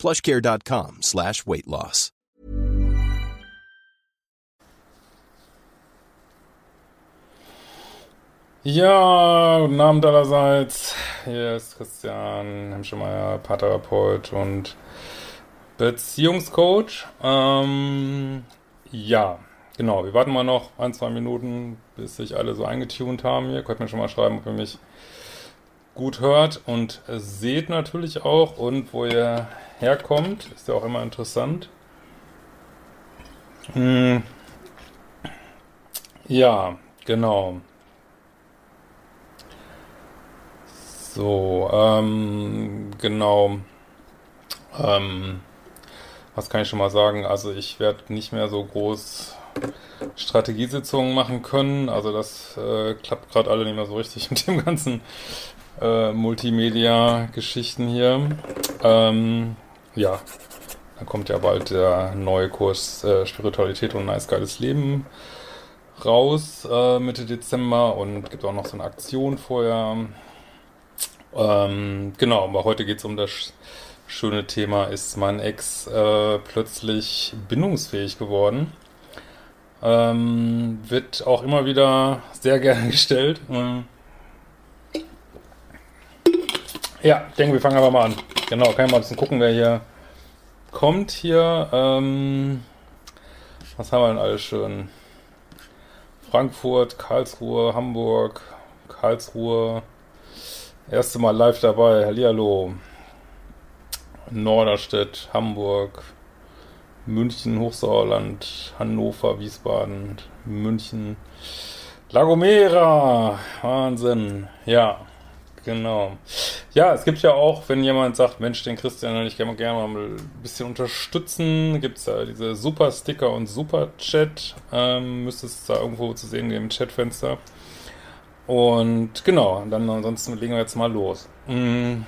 plushcare.com slash weight loss. Ja, guten Abend allerseits. Hier ist Christian Hemschemeyer, Paartherapeut und Beziehungscoach. Ähm, ja, genau. Wir warten mal noch ein, zwei Minuten, bis sich alle so eingetunt haben. Ihr könnt mir schon mal schreiben, ob ihr mich gut hört und seht natürlich auch und wo ihr herkommt. Ist ja auch immer interessant. Hm. Ja, genau. So, ähm, genau. Ähm, was kann ich schon mal sagen? Also ich werde nicht mehr so groß Strategiesitzungen machen können. Also das äh, klappt gerade alle nicht mehr so richtig mit dem ganzen äh, Multimedia-Geschichten hier. Ähm, ja, dann kommt ja bald der neue Kurs äh, Spiritualität und ein nice geiles Leben raus äh, Mitte Dezember und gibt auch noch so eine Aktion vorher. Ähm, genau, aber heute geht es um das schöne Thema, ist mein Ex äh, plötzlich bindungsfähig geworden? Ähm, wird auch immer wieder sehr gerne gestellt. Ähm, ja, ich denke, wir fangen aber mal an. Genau, kann ich mal ein bisschen gucken, wer hier kommt hier. Ähm, was haben wir denn alles schön? Frankfurt, Karlsruhe, Hamburg, Karlsruhe. Erste Mal live dabei. Hallihallo. Norderstedt, Hamburg, München, Hochsauerland, Hannover, Wiesbaden, München, Lagomera. Wahnsinn. Ja. Genau. Ja, es gibt ja auch, wenn jemand sagt, Mensch, den Christian ich gerne, gerne mal ein bisschen unterstützen, gibt es da diese Super-Sticker und Super-Chat. Ähm, müsste es da irgendwo zu sehen im Chatfenster. Und genau, dann ansonsten legen wir jetzt mal los. Mm.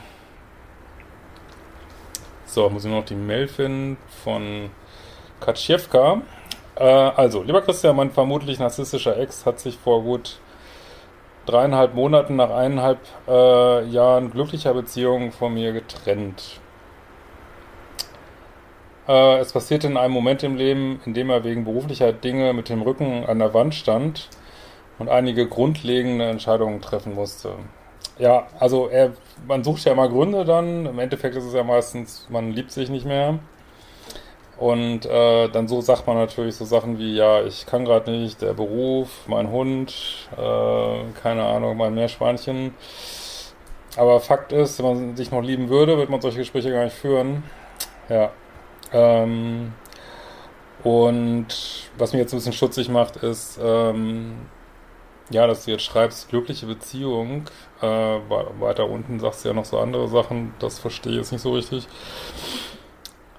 So, muss ich noch die Mail finden von Kaczewka. Äh, also, lieber Christian, mein vermutlich narzisstischer Ex hat sich vor gut dreieinhalb Monaten nach eineinhalb äh, Jahren glücklicher Beziehung von mir getrennt. Äh, es passierte in einem Moment im Leben, in dem er wegen beruflicher Dinge mit dem Rücken an der Wand stand und einige grundlegende Entscheidungen treffen musste. Ja, also er, man sucht ja immer Gründe dann. Im Endeffekt ist es ja meistens, man liebt sich nicht mehr. Und äh, dann so sagt man natürlich so Sachen wie, ja, ich kann gerade nicht, der Beruf, mein Hund, äh, keine Ahnung, mein Meerschweinchen. Aber Fakt ist, wenn man sich noch lieben würde, wird man solche Gespräche gar nicht führen. Ja. Ähm, und was mich jetzt ein bisschen schutzig macht, ist, ähm, ja, dass du jetzt schreibst, glückliche Beziehung. Äh, weiter unten sagst du ja noch so andere Sachen, das verstehe ich jetzt nicht so richtig.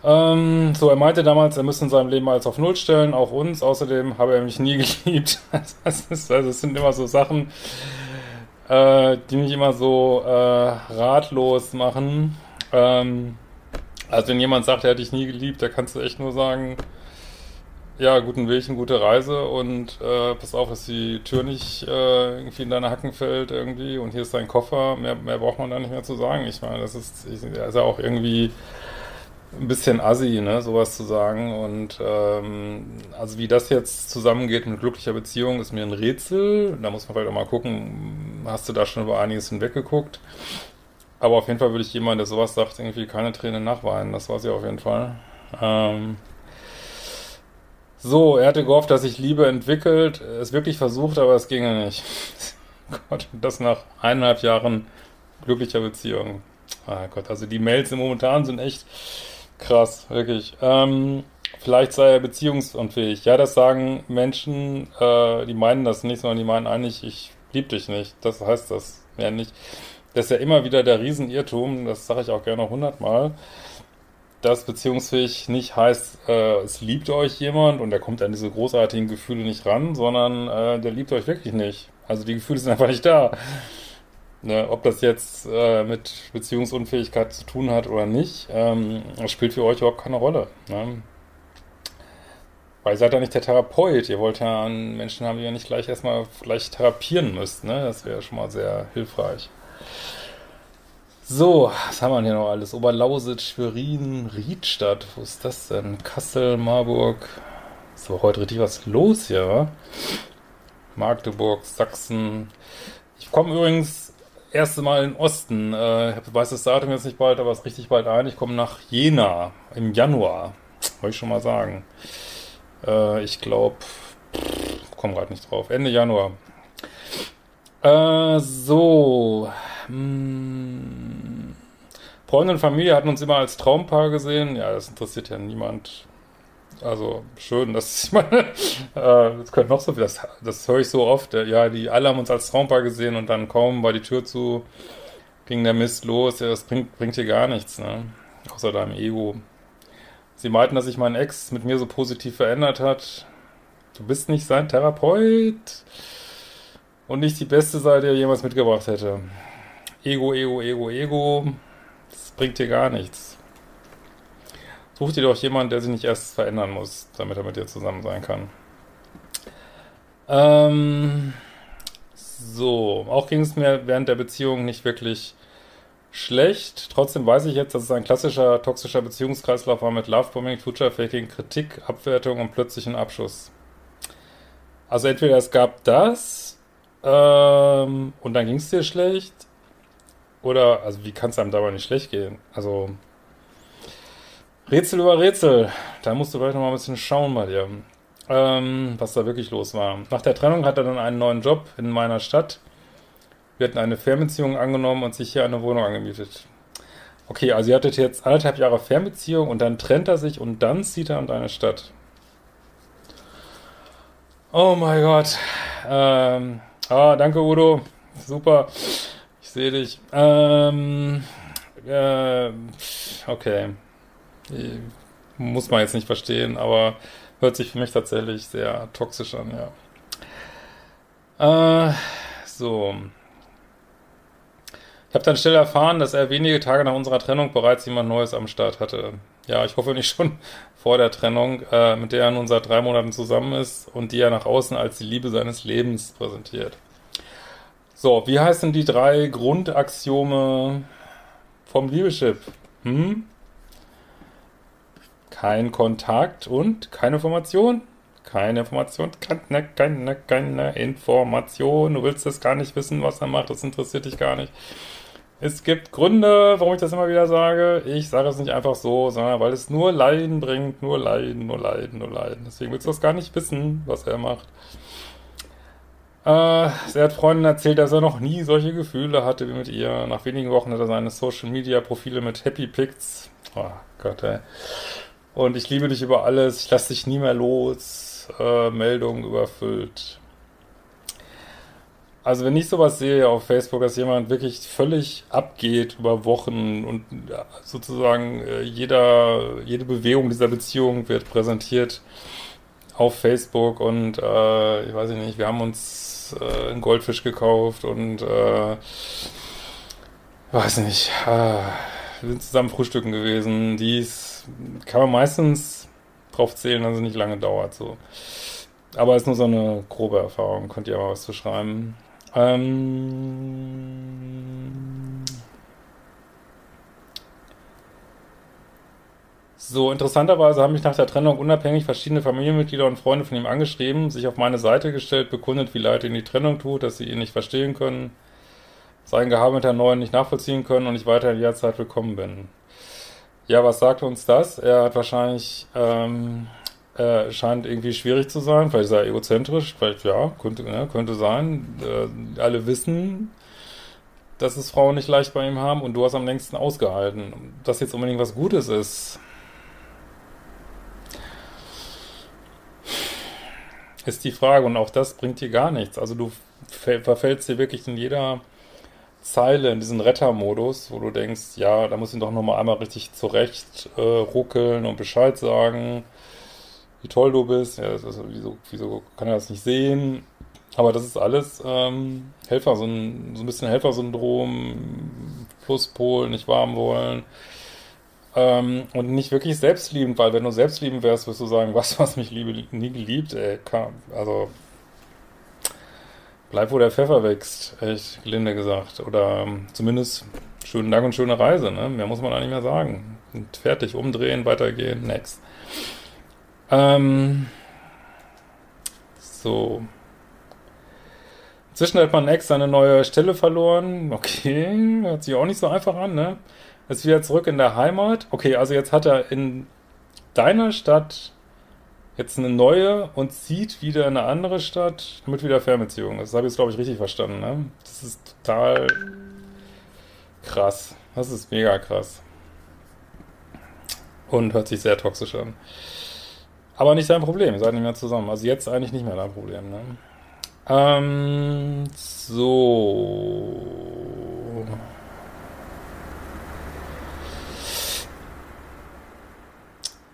Ähm, so, er meinte damals, er müsse in seinem Leben alles auf Null stellen, auch uns. Außerdem habe er mich nie geliebt. das, ist, also, das sind immer so Sachen, äh, die mich immer so äh, ratlos machen. Ähm, also wenn jemand sagt, er hat dich nie geliebt, da kannst du echt nur sagen, ja, guten Weg, eine gute Reise und äh, pass auf, dass die Tür nicht äh, irgendwie in deine Hacken fällt irgendwie und hier ist dein Koffer. Mehr, mehr braucht man da nicht mehr zu sagen. Ich meine, das ist, ist ja auch irgendwie ein bisschen assi, ne, sowas zu sagen. Und ähm, also wie das jetzt zusammengeht mit glücklicher Beziehung, ist mir ein Rätsel. Da muss man vielleicht auch mal gucken, hast du da schon über einiges hinweggeguckt? Aber auf jeden Fall würde ich jemand, der sowas sagt, irgendwie keine Tränen nachweinen. Das weiß ich auf jeden Fall. Ähm, so, er hatte gehofft, dass sich Liebe entwickelt, es wirklich versucht, aber es ginge nicht. Gott, das nach eineinhalb Jahren glücklicher Beziehung. Ah Gott, also die Mails im Momentan sind echt Krass, wirklich. Ähm, vielleicht sei er beziehungsunfähig. Ja, das sagen Menschen, äh, die meinen das nicht, sondern die meinen eigentlich, ich liebe dich nicht. Das heißt das mehr nicht. Das ist ja immer wieder der Riesenirrtum, das sage ich auch gerne hundertmal. dass beziehungsfähig nicht heißt, äh, es liebt euch jemand und der kommt an diese großartigen Gefühle nicht ran, sondern äh, der liebt euch wirklich nicht. Also die Gefühle sind einfach nicht da. Ne, ob das jetzt äh, mit Beziehungsunfähigkeit zu tun hat oder nicht, ähm, das spielt für euch überhaupt keine Rolle. Ne? Weil ihr seid ja nicht der Therapeut. Ihr wollt ja einen Menschen haben, die ihr nicht gleich erstmal gleich therapieren müsst. Ne? Das wäre schon mal sehr hilfreich. So, was haben wir hier noch alles? Oberlausitz, Schwerin, Riedstadt. Wo ist das denn? Kassel, Marburg. So, heute richtig was los hier, wa? Magdeburg, Sachsen. Ich komme übrigens erste Mal den Osten. Äh, ich weiß das Datum jetzt nicht bald, aber es ist richtig bald ein. Ich komme nach Jena im Januar. Wollte ich schon mal sagen. Äh, ich glaube, komme gerade nicht drauf. Ende Januar. Äh, so. Hm. Freunde und Familie hatten uns immer als Traumpaar gesehen. Ja, das interessiert ja niemand. Also schön, dass ich meine, äh, das könnte noch so viel, das, das höre ich so oft. Ja, die alle haben uns als Traumpaar gesehen und dann kaum war die Tür zu, ging der Mist los. Ja, das bringt, bringt dir gar nichts, ne? Außer deinem Ego. Sie meinten, dass sich mein Ex mit mir so positiv verändert hat. Du bist nicht sein Therapeut und nicht die beste Seite, die er jemals mitgebracht hätte. Ego, Ego, Ego, Ego. Das bringt dir gar nichts. Such dir doch jemanden, der sich nicht erst verändern muss, damit er mit dir zusammen sein kann. Ähm, so, auch ging es mir während der Beziehung nicht wirklich schlecht. Trotzdem weiß ich jetzt, dass es ein klassischer toxischer Beziehungskreislauf war mit Lovebombing, Future-Faking, Kritik, Abwertung und plötzlichen Abschuss. Also entweder es gab das ähm, und dann ging es dir schlecht oder, also wie kann es einem dabei nicht schlecht gehen? Also Rätsel über Rätsel. Da musst du vielleicht noch mal ein bisschen schauen bei dir, ähm, was da wirklich los war. Nach der Trennung hat er dann einen neuen Job in meiner Stadt wir hatten eine Fernbeziehung angenommen und sich hier eine Wohnung angemietet. Okay, also ihr hattet jetzt anderthalb Jahre Fernbeziehung und dann trennt er sich und dann zieht er an deine Stadt. Oh mein Gott. Ähm, ah, danke Udo. Super. Ich sehe dich. Ähm, äh, okay. Muss man jetzt nicht verstehen, aber hört sich für mich tatsächlich sehr toxisch an, ja. Äh, so. Ich habe dann schnell erfahren, dass er wenige Tage nach unserer Trennung bereits jemand Neues am Start hatte. Ja, ich hoffe nicht schon vor der Trennung, äh, mit der er nun seit drei Monaten zusammen ist und die er nach außen als die Liebe seines Lebens präsentiert. So, wie heißen die drei Grundaxiome vom Liebeschip? Hm? Kein Kontakt und keine Information? Keine Information, keine, keine, keine Information. Du willst das gar nicht wissen, was er macht, das interessiert dich gar nicht. Es gibt Gründe, warum ich das immer wieder sage. Ich sage es nicht einfach so, sondern weil es nur Leiden bringt, nur Leiden, nur Leiden, nur Leiden. Deswegen willst du das gar nicht wissen, was er macht. Äh, er hat Freunden erzählt, dass er noch nie solche Gefühle hatte wie mit ihr. Nach wenigen Wochen hat er seine Social Media Profile mit Happy Pics. Oh Gott, ey. Und ich liebe dich über alles, ich lasse dich nie mehr los. Äh, Meldungen überfüllt. Also wenn ich sowas sehe auf Facebook, dass jemand wirklich völlig abgeht über Wochen und sozusagen äh, jeder, jede Bewegung dieser Beziehung wird präsentiert auf Facebook und äh, ich weiß nicht, wir haben uns äh, einen Goldfisch gekauft und äh, weiß nicht, äh, wir sind zusammen frühstücken gewesen. Dies kann man meistens drauf zählen, dass es nicht lange dauert so. Aber es ist nur so eine grobe Erfahrung, könnt ihr aber was zu schreiben. Ähm so, interessanterweise haben mich nach der Trennung unabhängig verschiedene Familienmitglieder und Freunde von ihm angeschrieben, sich auf meine Seite gestellt, bekundet, wie leid ihnen die Trennung tut, dass sie ihn nicht verstehen können, sein Gehabe mit der Neuen nicht nachvollziehen können und ich weiter in jederzeit willkommen bin. Ja, was sagt uns das? Er hat wahrscheinlich ähm, äh, scheint irgendwie schwierig zu sein, vielleicht ist er egozentrisch, vielleicht ja, könnte, ne, könnte sein. Äh, alle wissen, dass es Frauen nicht leicht bei ihm haben und du hast am längsten ausgehalten. Dass jetzt unbedingt was Gutes ist, ist die Frage und auch das bringt dir gar nichts. Also du verfällst dir wirklich in jeder Zeile in diesen Rettermodus, wo du denkst, ja, da muss ich doch nochmal einmal richtig zurecht äh, ruckeln und Bescheid sagen, wie toll du bist. Ja, ist, wieso, wieso kann er das nicht sehen? Aber das ist alles ähm, Helfer, so ein, so ein bisschen Helfersyndrom, Pluspol, nicht warm wollen. Ähm, und nicht wirklich selbstliebend, weil wenn du selbstliebend wärst, wirst du sagen, was, was mich liebe, nie geliebt, ey, kann, also bleib, wo der Pfeffer wächst, echt gelinde gesagt. Oder ähm, zumindest schönen Dank und schöne Reise, ne? Mehr muss man da nicht mehr sagen. Und fertig, umdrehen, weitergehen, next. Ähm, so. Inzwischen hat mein Ex seine neue Stelle verloren. Okay, hört sich auch nicht so einfach an, ne? Ist wieder zurück in der Heimat. Okay, also jetzt hat er in deiner Stadt jetzt eine neue und zieht wieder in eine andere Stadt, damit wieder Fernbeziehung. Das habe ich jetzt, glaube ich, richtig verstanden, ne? Das ist total krass. Das ist mega krass. Und hört sich sehr toxisch an. Aber nicht sein Problem, seid nicht mehr zusammen. Also jetzt eigentlich nicht mehr dein Problem, ne? Ähm, so.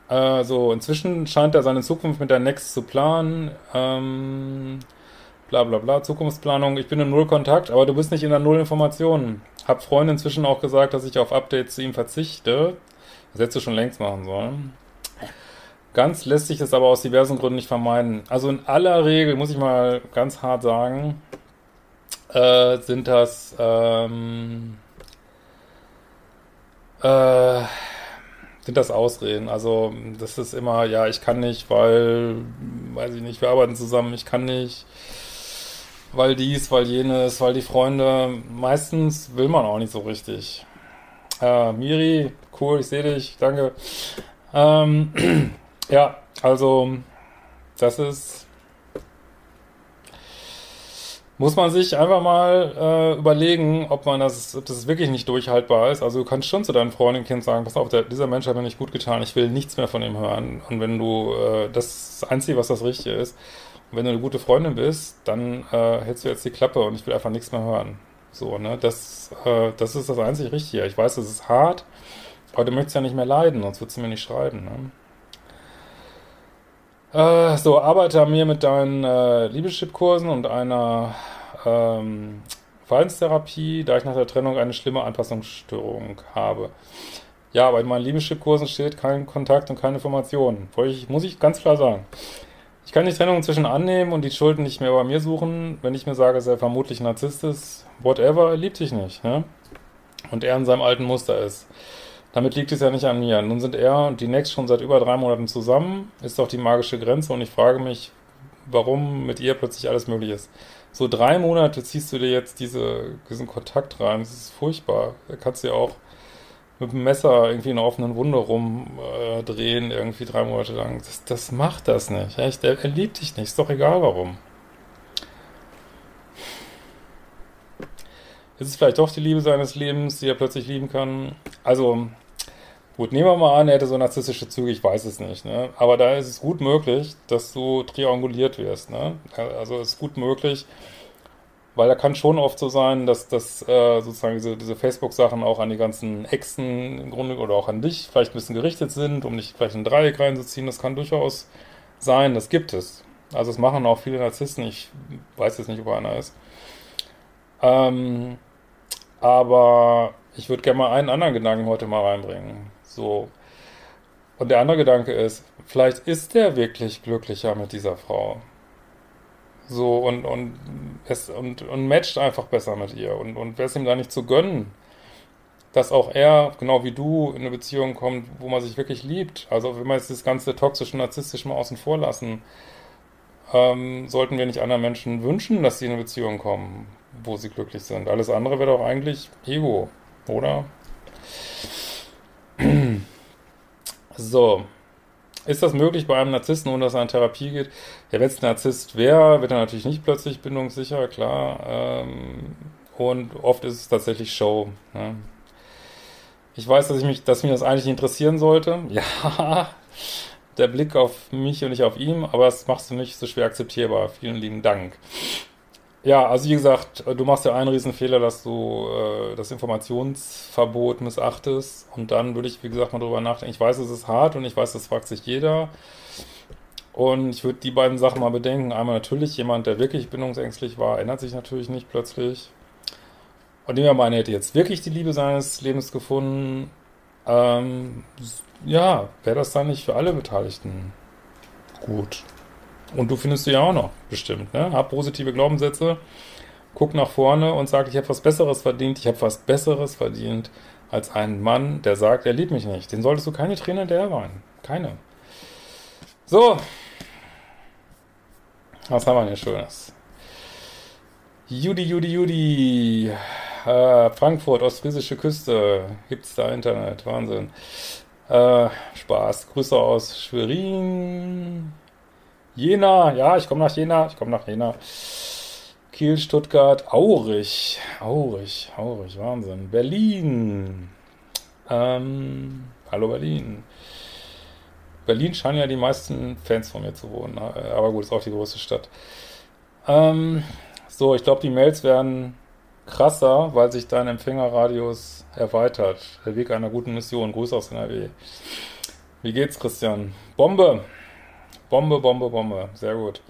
Also inzwischen scheint er seine Zukunft mit der Next zu planen. Ähm, bla bla bla, Zukunftsplanung. Ich bin in Null Kontakt, aber du bist nicht in der Null Informationen. Hab Freunde inzwischen auch gesagt, dass ich auf Updates zu ihm verzichte. Das hättest du schon längst machen sollen. Ganz lässt sich das aber aus diversen Gründen nicht vermeiden. Also in aller Regel, muss ich mal ganz hart sagen, äh, sind das ähm, äh, sind das Ausreden. Also das ist immer, ja, ich kann nicht, weil, weiß ich nicht, wir arbeiten zusammen, ich kann nicht, weil dies, weil jenes, weil die Freunde, meistens will man auch nicht so richtig. Äh, Miri, cool, ich sehe dich, danke. Ähm, Ja, also das ist muss man sich einfach mal äh, überlegen, ob man das, ob das wirklich nicht durchhaltbar ist. Also du kannst schon zu deinem Freundin Kind sagen, pass auf, der, dieser Mensch hat mir nicht gut getan, ich will nichts mehr von ihm hören. Und wenn du, äh, das, das Einzige, was das Richtige ist, und wenn du eine gute Freundin bist, dann äh, hältst du jetzt die Klappe und ich will einfach nichts mehr hören. So, ne, das, äh, das ist das einzig Richtige. Ich weiß, es ist hart, aber du möchtest ja nicht mehr leiden, sonst würdest du mir nicht schreiben, ne? Äh, so, arbeite an mir mit deinen äh, Liebeschip-Kursen und einer ähm, Verhaltenstherapie, da ich nach der Trennung eine schlimme Anpassungsstörung habe. Ja, aber in meinen Liebeschip-Kursen steht kein Kontakt und keine Informationen. Ich, muss ich ganz klar sagen. Ich kann die Trennung inzwischen annehmen und die Schulden nicht mehr bei mir suchen, wenn ich mir sage, dass er vermutlich Narzisst ist. Whatever, er liebt dich nicht. Ne? Und er in seinem alten Muster ist. Damit liegt es ja nicht an mir. Nun sind er und die Next schon seit über drei Monaten zusammen, ist doch die magische Grenze und ich frage mich, warum mit ihr plötzlich alles möglich ist. So drei Monate ziehst du dir jetzt diese, diesen Kontakt rein, das ist furchtbar. Da kannst du ja auch mit dem Messer irgendwie in einer offenen Wunde rumdrehen, äh, irgendwie drei Monate lang. Das, das macht das nicht. Echt, er, er liebt dich nicht, ist doch egal warum. Ist es vielleicht doch die Liebe seines Lebens, die er plötzlich lieben kann? Also, gut, nehmen wir mal an, er hätte so narzisstische Züge, ich weiß es nicht, ne? Aber da ist es gut möglich, dass du trianguliert wirst, ne? Also, es ist gut möglich, weil da kann schon oft so sein, dass das äh, sozusagen diese, diese Facebook-Sachen auch an die ganzen Exen im Grunde oder auch an dich vielleicht ein bisschen gerichtet sind, um dich vielleicht in ein Dreieck reinzuziehen. Das kann durchaus sein, das gibt es. Also es machen auch viele Narzissten, ich weiß jetzt nicht, ob einer ist. Ähm, aber ich würde gerne mal einen anderen Gedanken heute mal reinbringen. So. Und der andere Gedanke ist, vielleicht ist der wirklich glücklicher mit dieser Frau. So, und, und, es, und, und matcht einfach besser mit ihr. Und, und wäre es ihm da nicht zu gönnen, dass auch er, genau wie du, in eine Beziehung kommt, wo man sich wirklich liebt. Also, wenn wir jetzt das ganze toxische, narzisstische mal außen vor lassen, ähm, sollten wir nicht anderen Menschen wünschen, dass sie in eine Beziehung kommen wo sie glücklich sind. Alles andere wäre doch eigentlich Ego, oder? So. Ist das möglich bei einem Narzissten, ohne dass er in Therapie geht? Ja, wenn es ein Narzisst wäre, wird er natürlich nicht plötzlich bindungssicher, klar. Ähm, und oft ist es tatsächlich Show. Ne? Ich weiß, dass ich mich, dass mich das eigentlich interessieren sollte. Ja, der Blick auf mich und nicht auf ihn, aber das machst du nicht so schwer akzeptierbar. Vielen lieben Dank. Ja, also wie gesagt, du machst ja einen Riesenfehler, dass du äh, das Informationsverbot missachtest und dann würde ich, wie gesagt, mal drüber nachdenken. Ich weiß, es ist hart und ich weiß, das fragt sich jeder. Und ich würde die beiden Sachen mal bedenken. Einmal natürlich, jemand, der wirklich bindungsängstlich war, ändert sich natürlich nicht plötzlich. Und nehmen wir mal, er hätte jetzt wirklich die Liebe seines Lebens gefunden. Ähm, ja, wäre das dann nicht für alle Beteiligten gut. Und du findest du ja auch noch, bestimmt, ne? Hab positive Glaubenssätze, guck nach vorne und sag, ich habe was Besseres verdient, ich habe was Besseres verdient als einen Mann, der sagt, er liebt mich nicht. Den solltest du keine Tränen der weinen. Keine. So, was haben wir denn Schönes? Judy, Judy, Judy. Äh, Frankfurt, ostfriesische Küste. Gibt's da Internet? Wahnsinn. Äh, Spaß. Grüße aus Schwerin. Jena. Ja, ich komme nach Jena. Ich komme nach Jena. Kiel, Stuttgart, Aurich. Aurich, Aurich, Wahnsinn. Berlin. Ähm, hallo Berlin. Berlin scheinen ja die meisten Fans von mir zu wohnen, ne? aber gut, ist auch die größte Stadt. Ähm, so, ich glaube, die Mails werden krasser, weil sich dein Empfängerradius erweitert. Der Weg einer guten Mission. Gruß aus NRW. Wie geht's, Christian? Bombe! Bombe, Bombe, Bombe. Sehr gut.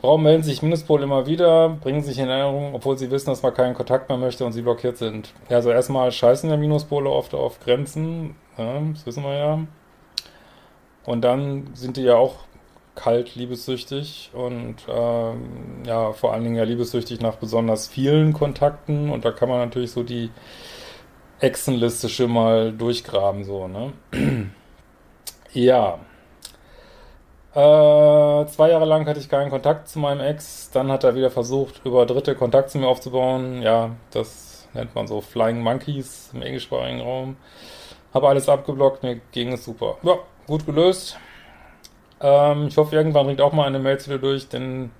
Frauen melden sich Minuspol immer wieder, bringen sich in Erinnerung, obwohl sie wissen, dass man keinen Kontakt mehr möchte und sie blockiert sind. Ja, also erstmal scheißen ja Minuspole oft auf Grenzen, ja, das wissen wir ja. Und dann sind die ja auch kalt liebessüchtig und ähm, ja, vor allen Dingen ja liebessüchtig nach besonders vielen Kontakten und da kann man natürlich so die Echsenliste schon mal durchgraben, so, ne? ja. Äh, zwei Jahre lang hatte ich keinen Kontakt zu meinem Ex, dann hat er wieder versucht, über Dritte Kontakt zu mir aufzubauen. Ja, das nennt man so Flying Monkeys im englischsprachigen Raum. Habe alles abgeblockt, mir ging es super. Ja, gut gelöst. Ähm, ich hoffe, irgendwann bringt auch mal eine Mail zu dir durch, denn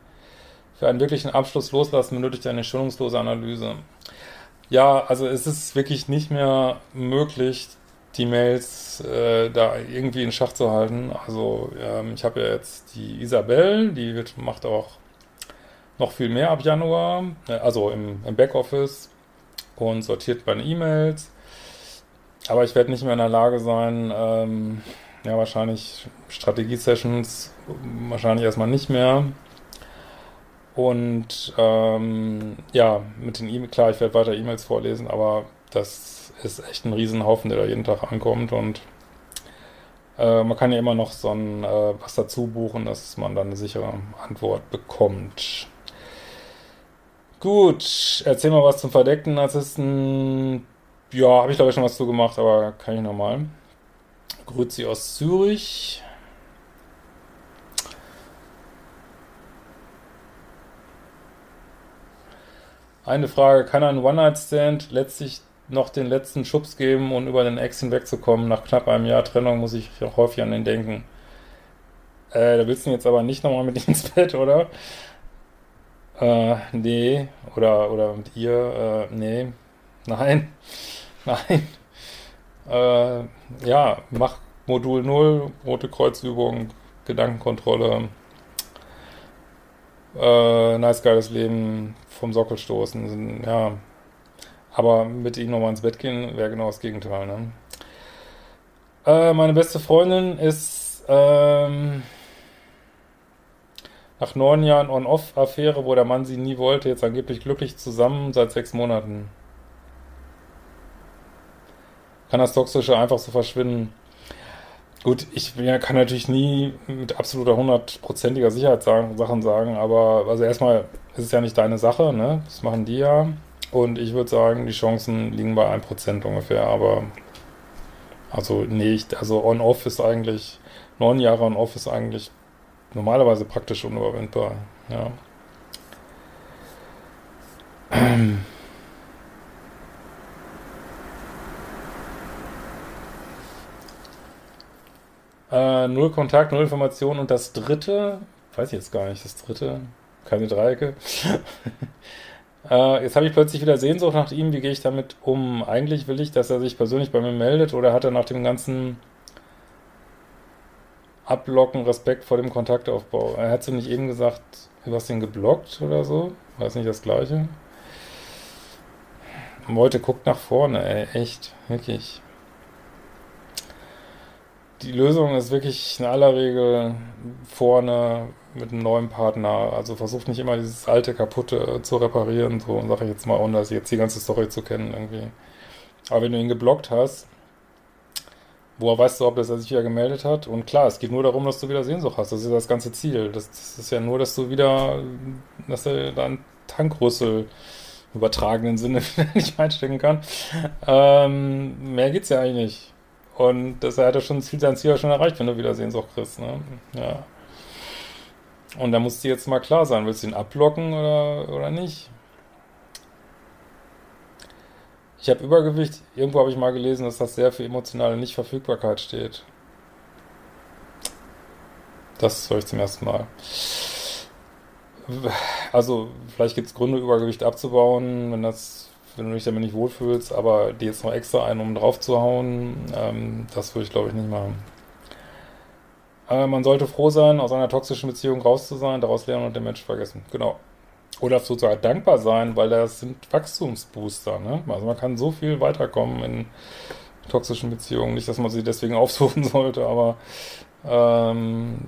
für einen wirklichen Abschluss loslassen benötigt eine schonungslose Analyse. Ja, also es ist wirklich nicht mehr möglich, die Mails äh, da irgendwie in Schach zu halten. Also ähm, ich habe ja jetzt die Isabel, die wird, macht auch noch viel mehr ab Januar, äh, also im, im Backoffice und sortiert meine E-Mails. Aber ich werde nicht mehr in der Lage sein, ähm, ja, wahrscheinlich Strategie-Sessions, wahrscheinlich erstmal nicht mehr. Und ähm, ja, mit den E-Mails, klar, ich werde weiter E-Mails vorlesen, aber das ist echt ein Riesenhaufen, der da jeden Tag ankommt und äh, man kann ja immer noch so ein äh, was dazu buchen, dass man dann eine sichere Antwort bekommt. Gut, erzähl mal was zum verdeckten Narzissten. Ja, habe ich glaube ich schon was zu gemacht, aber kann ich nochmal. Grüezi aus Zürich. Eine Frage, kann ein One-Night-Stand letztlich noch den letzten Schubs geben und über den Ex hinwegzukommen? Nach knapp einem Jahr Trennung muss ich auch häufig an den denken. Äh, da willst du jetzt aber nicht nochmal mit ins Bett, oder? Äh, nee. Oder, oder mit ihr, äh, nee. Nein. Nein. Äh, ja, mach Modul 0, Rote Kreuzübung, Gedankenkontrolle, äh, nice geiles Leben, vom Sockel stoßen, ja. Aber mit ihm nochmal ins Bett gehen wäre genau das Gegenteil, ne? Äh, meine beste Freundin ist ähm, nach neun Jahren On-Off-Affäre, wo der Mann sie nie wollte, jetzt angeblich glücklich zusammen seit sechs Monaten kann das Toxische einfach so verschwinden. Gut, ich ja, kann natürlich nie mit absoluter hundertprozentiger Sicherheit sagen, Sachen sagen, aber also erstmal ist es ja nicht deine Sache, ne? Das machen die ja. Und ich würde sagen, die Chancen liegen bei 1% ungefähr, aber also nicht, also On-Off ist eigentlich, neun Jahre On-Off ist eigentlich normalerweise praktisch unüberwindbar, ja. Äh, null Kontakt, null Information. Und das dritte, weiß ich jetzt gar nicht, das dritte, keine Dreiecke. äh, jetzt habe ich plötzlich wieder Sehnsucht nach ihm. Wie gehe ich damit um? Eigentlich will ich, dass er sich persönlich bei mir meldet oder hat er nach dem ganzen Ablocken, Respekt vor dem Kontaktaufbau. Er hat sie nicht eben gesagt, du hast ihn geblockt oder so? Das nicht das Gleiche? Leute, guckt nach vorne, ey, echt, wirklich. Die Lösung ist wirklich in aller Regel vorne mit einem neuen Partner. Also versucht nicht immer dieses alte, kaputte zu reparieren, so sage ich jetzt mal, ohne dass jetzt die ganze Story zu kennen irgendwie. Aber wenn du ihn geblockt hast, woher weißt du, ob das er sich wieder gemeldet hat? Und klar, es geht nur darum, dass du wieder Sehnsucht hast. Das ist das ganze Ziel. Das, das ist ja nur, dass du wieder, dass er dein Tankrüssel übertragenen Sinne nicht einstecken kann. Ähm, mehr geht's ja eigentlich nicht. Und das hat er schon Ziel, sein Ziel schon erreicht, wenn du wieder Sehnsucht kriegst. Ne? Ja. Und da muss dir jetzt mal klar sein, willst du ihn ablocken oder, oder nicht? Ich habe Übergewicht, irgendwo habe ich mal gelesen, dass das sehr für emotionale Nichtverfügbarkeit steht. Das höre ich zum ersten Mal. Also, vielleicht gibt es Gründe, Übergewicht abzubauen, wenn das, wenn du dich damit nicht wohlfühlst, aber die jetzt noch extra einen, um drauf zu hauen, ähm, das würde ich glaube ich nicht machen. Aber man sollte froh sein, aus einer toxischen Beziehung raus zu sein, daraus lernen und den Mensch vergessen. Genau. Oder sozusagen dankbar sein, weil das sind Wachstumsbooster. Ne? Also man kann so viel weiterkommen in toxischen Beziehungen. Nicht, dass man sie deswegen aufsuchen sollte, aber ähm,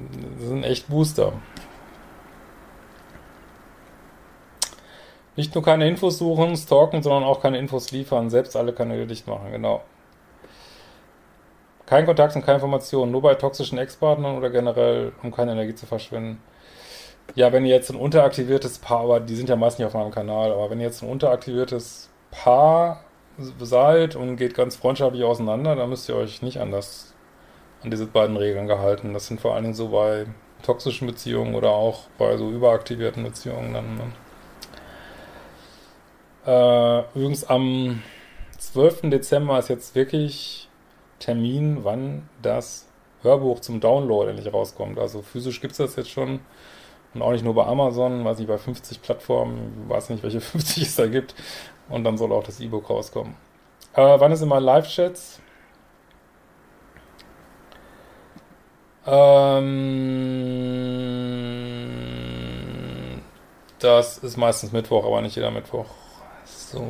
sind echt Booster. Nicht nur keine Infos suchen, stalken, sondern auch keine Infos liefern. Selbst alle Kanäle dicht machen, genau. Kein Kontakt und keine Informationen, nur bei toxischen Ex-Partnern oder generell, um keine Energie zu verschwenden. Ja, wenn ihr jetzt ein unteraktiviertes Paar, aber die sind ja meist nicht auf meinem Kanal, aber wenn ihr jetzt ein unteraktiviertes Paar seid und geht ganz freundschaftlich auseinander, dann müsst ihr euch nicht anders an diese beiden Regeln gehalten. Das sind vor allen Dingen so bei toxischen Beziehungen oder auch bei so überaktivierten Beziehungen dann. Ne? Äh, übrigens am 12. Dezember ist jetzt wirklich Termin, wann das Hörbuch zum Download endlich rauskommt. Also physisch gibt es das jetzt schon. Und auch nicht nur bei Amazon, weiß nicht, bei 50 Plattformen, weiß nicht, welche 50 es da gibt. Und dann soll auch das E-Book rauskommen. Äh, wann ist immer Live-Chats? Ähm, das ist meistens Mittwoch, aber nicht jeder Mittwoch. So.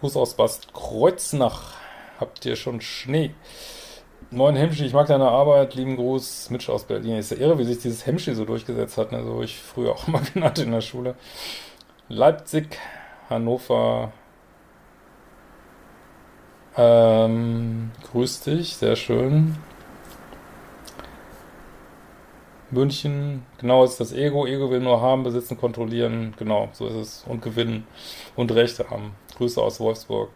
Gruß aus Bad Kreuznach. Habt ihr schon Schnee? Moin Hemschi, ich mag deine Arbeit. Lieben Gruß, Mitch aus Berlin. Ist ja irre, wie sich dieses Hemschi so durchgesetzt hat. Ne? So ich früher auch immer genannt in der Schule. Leipzig, Hannover. Ähm, grüß dich, sehr schön. München, genau ist das Ego. Ego will nur haben, besitzen, kontrollieren. Genau, so ist es. Und gewinnen und Rechte haben. Grüße aus Wolfsburg.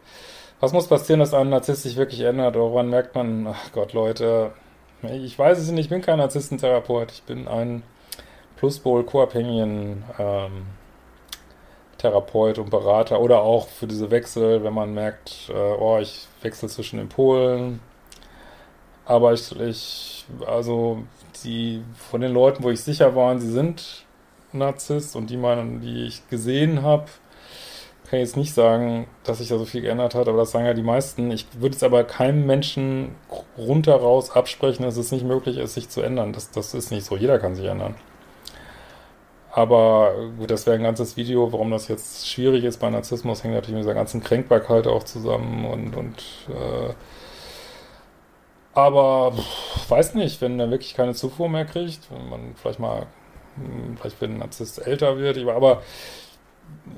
Was muss passieren, dass ein Narzisst sich wirklich ändert? Oder woran merkt man, ach Gott, Leute, ich weiß es nicht, ich bin kein Narzisstentherapeut. Ich bin ein Pluspol co-abhängigen ähm, Therapeut und Berater. Oder auch für diese Wechsel, wenn man merkt, äh, oh, ich wechsle zwischen den Polen. Aber ich, ich also die von den Leuten, wo ich sicher war, sie sind Narzisst und die meinen, die ich gesehen habe, kann jetzt nicht sagen, dass sich da so viel geändert hat, aber das sagen ja die meisten. Ich würde es aber keinem Menschen runter raus absprechen, dass es nicht möglich ist, sich zu ändern. Das, das ist nicht so. Jeder kann sich ändern. Aber gut, das wäre ein ganzes Video, warum das jetzt schwierig ist bei Narzissmus, hängt natürlich mit dieser ganzen Kränkbarkeit auch zusammen und, und äh, aber pff, weiß nicht, wenn er wirklich keine Zufuhr mehr kriegt, wenn man vielleicht mal, hm, vielleicht wenn ein Narzisst älter wird, aber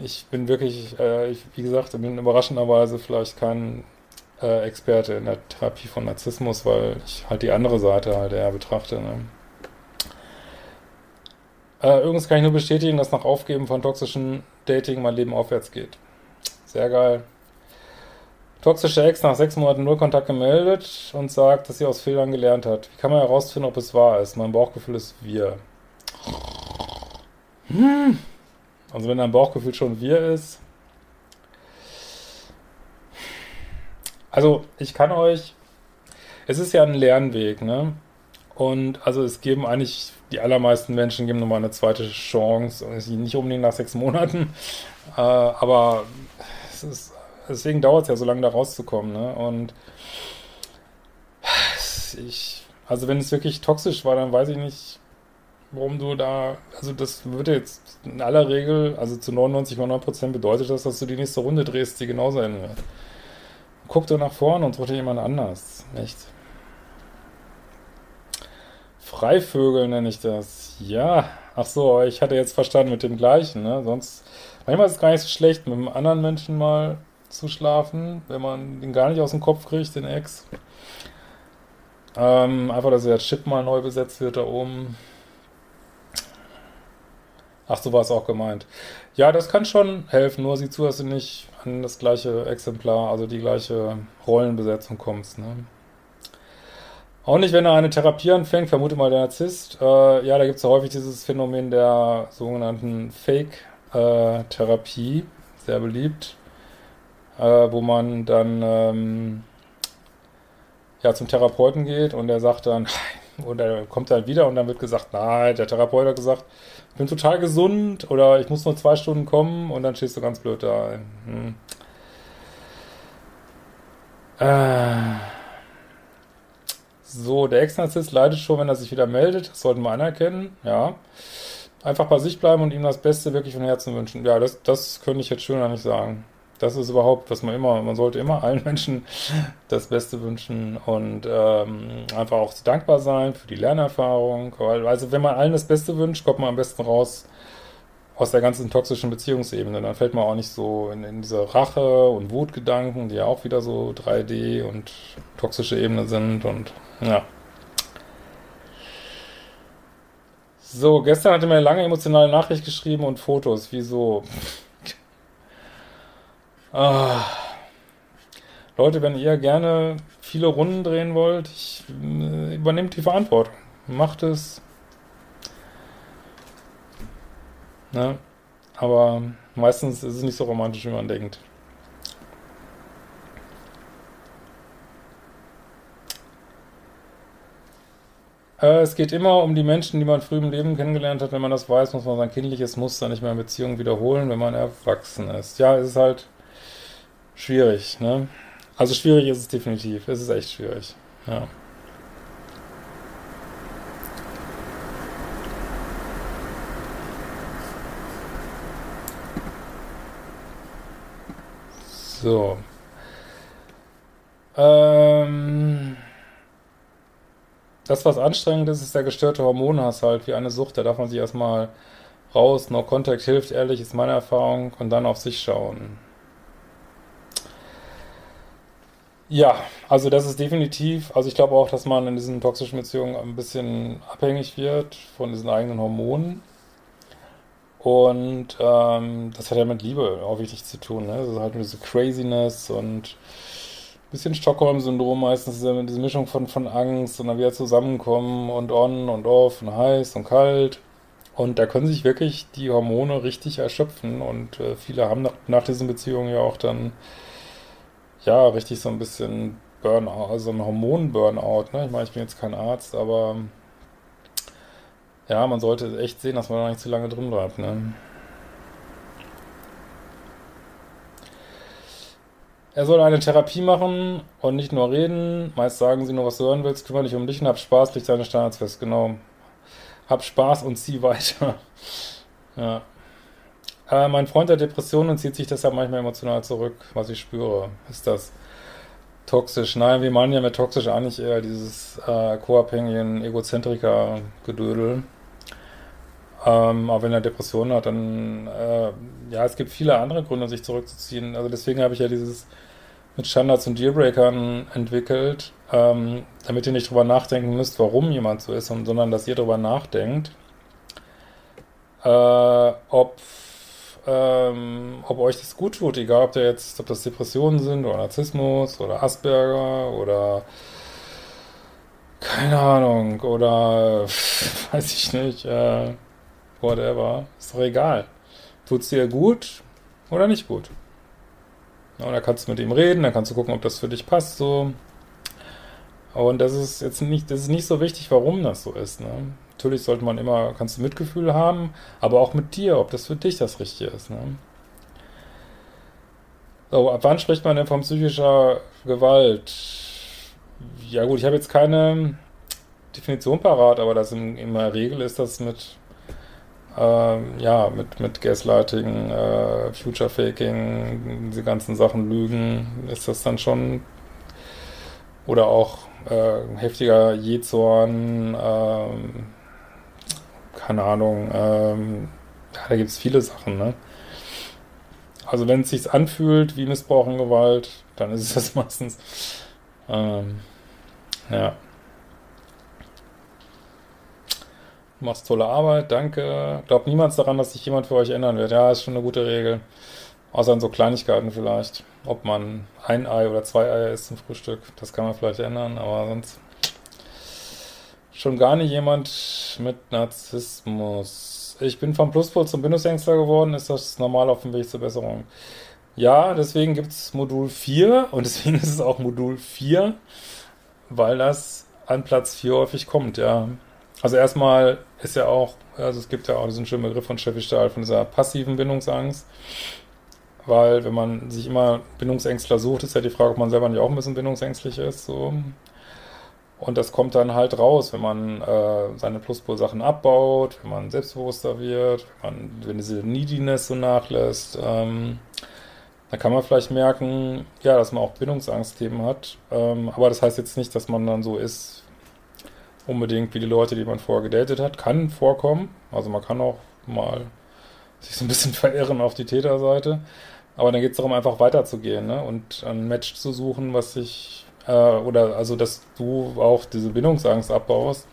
ich bin wirklich, äh, ich, wie gesagt, bin überraschenderweise vielleicht kein äh, Experte in der Therapie von Narzissmus, weil ich halt die andere Seite halt eher betrachte. Ne? Äh, übrigens kann ich nur bestätigen, dass nach Aufgeben von toxischen Dating mein Leben aufwärts geht. Sehr geil. Toxische Ex nach sechs Monaten Nullkontakt gemeldet und sagt, dass sie aus Fehlern gelernt hat. Wie kann man herausfinden, ob es wahr ist? Mein Bauchgefühl ist wir. Hm. Also wenn dein Bauchgefühl schon wir ist. Also ich kann euch, es ist ja ein Lernweg, ne? Und also es geben eigentlich, die allermeisten Menschen geben nochmal eine zweite Chance, nicht unbedingt nach sechs Monaten, äh, aber es ist deswegen dauert es ja so lange, da rauszukommen. Ne? Und ich Also wenn es wirklich toxisch war, dann weiß ich nicht, warum du da, also das würde jetzt in aller Regel, also zu 99,9% bedeutet das, dass du die nächste Runde drehst, die genauso enden wird. Guck doch nach vorne und such dir jemand anders. Echt. Freivögel nenne ich das. Ja. Ach so, ich hatte jetzt verstanden mit dem gleichen, ne? Sonst, manchmal ist es gar nicht so schlecht, mit einem anderen Menschen mal zu schlafen, wenn man den gar nicht aus dem Kopf kriegt, den Ex. Ähm, einfach, dass der Chip mal neu besetzt wird da oben. Ach, so war es auch gemeint. Ja, das kann schon helfen, nur sieh zu, dass du nicht an das gleiche Exemplar, also die gleiche Rollenbesetzung kommst. Ne? Auch nicht, wenn er eine Therapie anfängt, vermute mal der Narzisst. Äh, ja, da gibt es ja häufig dieses Phänomen der sogenannten Fake-Therapie, sehr beliebt, äh, wo man dann ähm, ja, zum Therapeuten geht und der sagt dann, und er kommt dann wieder und dann wird gesagt, nein, der Therapeut hat gesagt, ich bin total gesund oder ich muss nur zwei Stunden kommen und dann stehst du ganz blöd da. Hm. Äh, so, der Ex-Narzisst leidet schon, wenn er sich wieder meldet. Das sollten wir anerkennen, ja. Einfach bei sich bleiben und ihm das Beste wirklich von Herzen wünschen. Ja, das, das könnte ich jetzt schöner nicht sagen. Das ist überhaupt, was man immer, man sollte immer allen Menschen das Beste wünschen und ähm, einfach auch dankbar sein für die Lernerfahrung. Also wenn man allen das Beste wünscht, kommt man am besten raus aus der ganzen toxischen Beziehungsebene. Dann fällt man auch nicht so in, in diese Rache- und Wutgedanken, die ja auch wieder so 3D und toxische Ebene sind und ja. So, gestern hatte mir eine lange emotionale Nachricht geschrieben und Fotos. Wieso? Ah. Leute, wenn ihr gerne viele Runden drehen wollt, ich, äh, übernehmt die Verantwortung. Macht es. Ne? Aber meistens ist es nicht so romantisch, wie man denkt. Äh, es geht immer um die Menschen, die man früh im Leben kennengelernt hat. Wenn man das weiß, muss man sein kindliches Muster nicht mehr in Beziehungen wiederholen, wenn man erwachsen ist. Ja, es ist halt schwierig, ne? Also schwierig ist es definitiv. Es ist echt schwierig. Ja. So. Ähm, das, was anstrengend ist, ist der gestörte Hormonhaushalt, wie eine Sucht. Da darf man sich erstmal raus. No Contact hilft, ehrlich, ist meine Erfahrung. Und dann auf sich schauen. Ja, also das ist definitiv, also ich glaube auch, dass man in diesen toxischen Beziehungen ein bisschen abhängig wird von diesen eigenen Hormonen. Und ähm, das hat ja mit Liebe auch wichtig zu tun. Ne? Das ist halt diese Craziness und ein bisschen Stockholm-Syndrom meistens, diese, diese Mischung von, von Angst und dann wieder zusammenkommen und on und off und heiß und kalt. Und da können sich wirklich die Hormone richtig erschöpfen und äh, viele haben nach, nach diesen Beziehungen ja auch dann ja richtig so ein bisschen Burnout, also ein Hormon-Burnout. Ne? Ich meine, ich bin jetzt kein Arzt, aber ja, man sollte echt sehen, dass man da nicht zu lange drin bleibt, ne? Er soll eine Therapie machen und nicht nur reden. Meist sagen sie nur, was du hören willst. Kümmere dich um dich und hab Spaß, leg deine Standards fest. Genau. Hab Spaß und zieh weiter. ja. Äh, mein Freund hat Depressionen und zieht sich deshalb manchmal emotional zurück, was ich spüre. Ist das toxisch? Nein, wir meinen ja mit toxisch eigentlich eher dieses äh, co-abhängigen Egozentriker-Gedödel. Ähm, aber wenn er Depressionen hat, dann, äh, ja, es gibt viele andere Gründe, sich zurückzuziehen. Also deswegen habe ich ja dieses mit Standards und Dealbreakern entwickelt, ähm, damit ihr nicht drüber nachdenken müsst, warum jemand so ist, sondern dass ihr drüber nachdenkt, äh, ob, ähm, ob euch das gut tut, egal ob der jetzt, ob das Depressionen sind oder Narzissmus oder Asperger oder keine Ahnung oder weiß ich nicht, äh, whatever, ist doch egal. Tut's dir gut oder nicht gut? Ja, da kannst du mit ihm reden, dann kannst du gucken, ob das für dich passt, so. Und das ist jetzt nicht, das ist nicht so wichtig, warum das so ist, ne? Natürlich sollte man immer, kannst du Mitgefühl haben, aber auch mit dir, ob das für dich das Richtige ist, ne? So, ab wann spricht man denn von psychischer Gewalt? Ja gut, ich habe jetzt keine Definition parat, aber das in, in der Regel ist das mit ähm, ja, mit, mit Gaslighting, äh, Future Faking, diese ganzen Sachen Lügen, ist das dann schon oder auch äh, heftiger Jezorn, ähm, keine Ahnung, ähm, ja, da gibt es viele Sachen, ne? Also wenn es sich anfühlt wie Missbrauch und Gewalt, dann ist es das meistens. Ähm, ja. Du machst tolle Arbeit, danke. Glaubt niemand daran, dass sich jemand für euch ändern wird. Ja, ist schon eine gute Regel. Außer an so Kleinigkeiten vielleicht. Ob man ein Ei oder zwei Eier isst zum Frühstück, das kann man vielleicht ändern, aber sonst schon gar nicht jemand mit Narzissmus. Ich bin vom Pluspol zum Bindungsängstler geworden. Ist das normal auf dem Weg zur Besserung? Ja, deswegen gibt es Modul 4 und deswegen ist es auch Modul 4, weil das an Platz 4 häufig kommt, ja. Also erstmal ist ja auch, also es gibt ja auch diesen schönen Begriff von Steffi Stahl von dieser passiven Bindungsangst. Weil wenn man sich immer Bindungsängstler sucht, ist ja die Frage, ob man selber nicht auch ein bisschen bindungsängstlich ist. So. Und das kommt dann halt raus, wenn man äh, seine Pluspol-Sachen abbaut, wenn man selbstbewusster wird, wenn man, wenn diese Neediness so nachlässt, ähm, dann kann man vielleicht merken, ja, dass man auch Bindungsangstthemen hat. Ähm, aber das heißt jetzt nicht, dass man dann so ist, unbedingt wie die Leute, die man vorher gedatet hat. Kann vorkommen. Also man kann auch mal sich so ein bisschen verirren auf die Täterseite. Aber dann geht es darum, einfach weiterzugehen ne? und ein Match zu suchen, was sich, äh, oder also, dass du auch diese Bindungsangst abbaust,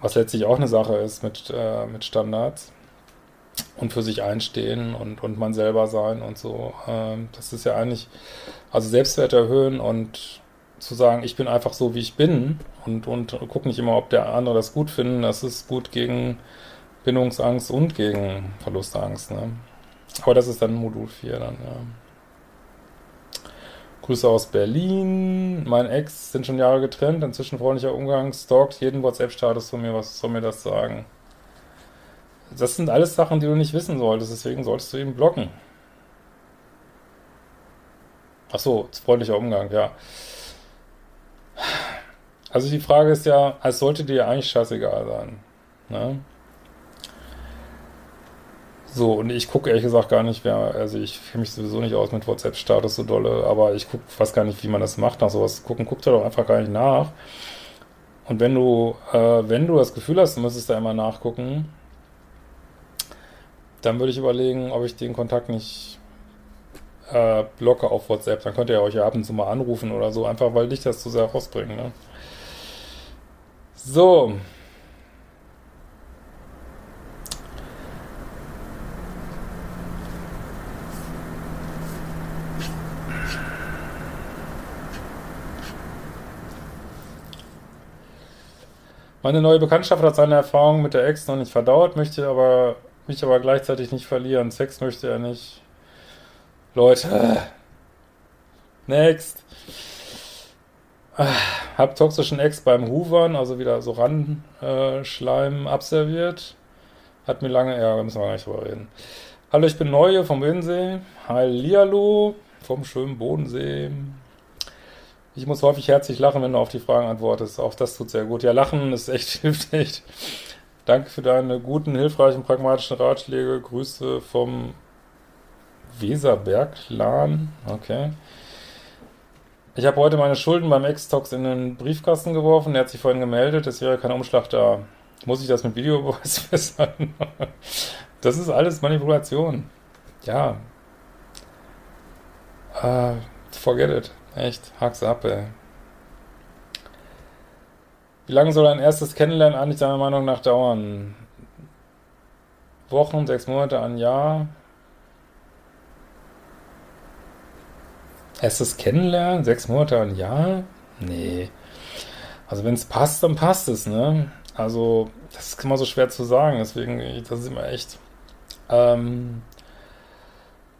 was letztlich auch eine Sache ist mit, äh, mit Standards und für sich einstehen und, und man selber sein und so. Ähm, das ist ja eigentlich, also Selbstwert erhöhen und zu sagen, ich bin einfach so, wie ich bin und, und guck nicht immer, ob der andere das gut findet. Das ist gut gegen Bindungsangst und gegen Verlustangst. Ne? Aber das ist dann Modul 4 dann, ja. Grüße aus Berlin. Mein Ex sind schon Jahre getrennt, inzwischen freundlicher Umgang, stalkt jeden WhatsApp-Status von mir. Was soll mir das sagen? Das sind alles Sachen, die du nicht wissen solltest, deswegen solltest du ihn blocken. Ach so, freundlicher Umgang, ja. Also die Frage ist ja, es sollte dir eigentlich scheißegal sein. Ne? So, und ich gucke ehrlich gesagt gar nicht, wer, also ich kenne mich sowieso nicht aus mit WhatsApp-Status so dolle, aber ich guck, weiß gar nicht, wie man das macht, nach sowas gucken, guck da doch einfach gar nicht nach. Und wenn du, äh, wenn du das Gefühl hast, du müsstest da immer nachgucken, dann würde ich überlegen, ob ich den Kontakt nicht äh, blocke auf WhatsApp. Dann könnt ihr euch ja ab und zu mal anrufen oder so, einfach weil dich das zu sehr rausbringt. Ne? So. Meine neue Bekanntschaft hat seine Erfahrung mit der Ex noch nicht verdauert, möchte aber mich aber gleichzeitig nicht verlieren. Sex möchte er nicht. Leute. Next. Hab toxischen Ex beim Hoovern, also wieder so Randschleim äh, abserviert. Hat mir lange, ja, müssen wir gar nicht drüber reden. Hallo, ich bin Neue vom Bodensee. Hallihallo vom schönen Bodensee. Ich muss häufig herzlich lachen, wenn du auf die Fragen antwortest. Auch das tut sehr gut. Ja, lachen ist echt, hilft echt. Danke für deine guten, hilfreichen, pragmatischen Ratschläge. Grüße vom Weserberg-Clan. Okay. Ich habe heute meine Schulden beim Ex-Tox in den Briefkasten geworfen. Er hat sich vorhin gemeldet. Es wäre kein Umschlag da. Muss ich das mit Videobeweis festhalten? das ist alles Manipulation. Ja. Uh, forget it. Echt, hack's ab, ey. Wie lange soll ein erstes Kennenlernen eigentlich deiner Meinung nach dauern? Wochen, sechs Monate, ein Jahr? Erstes Kennenlernen, sechs Monate, ein Jahr? Nee. Also wenn es passt, dann passt es, ne? Also, das ist immer so schwer zu sagen, deswegen, das ist immer echt. Ähm,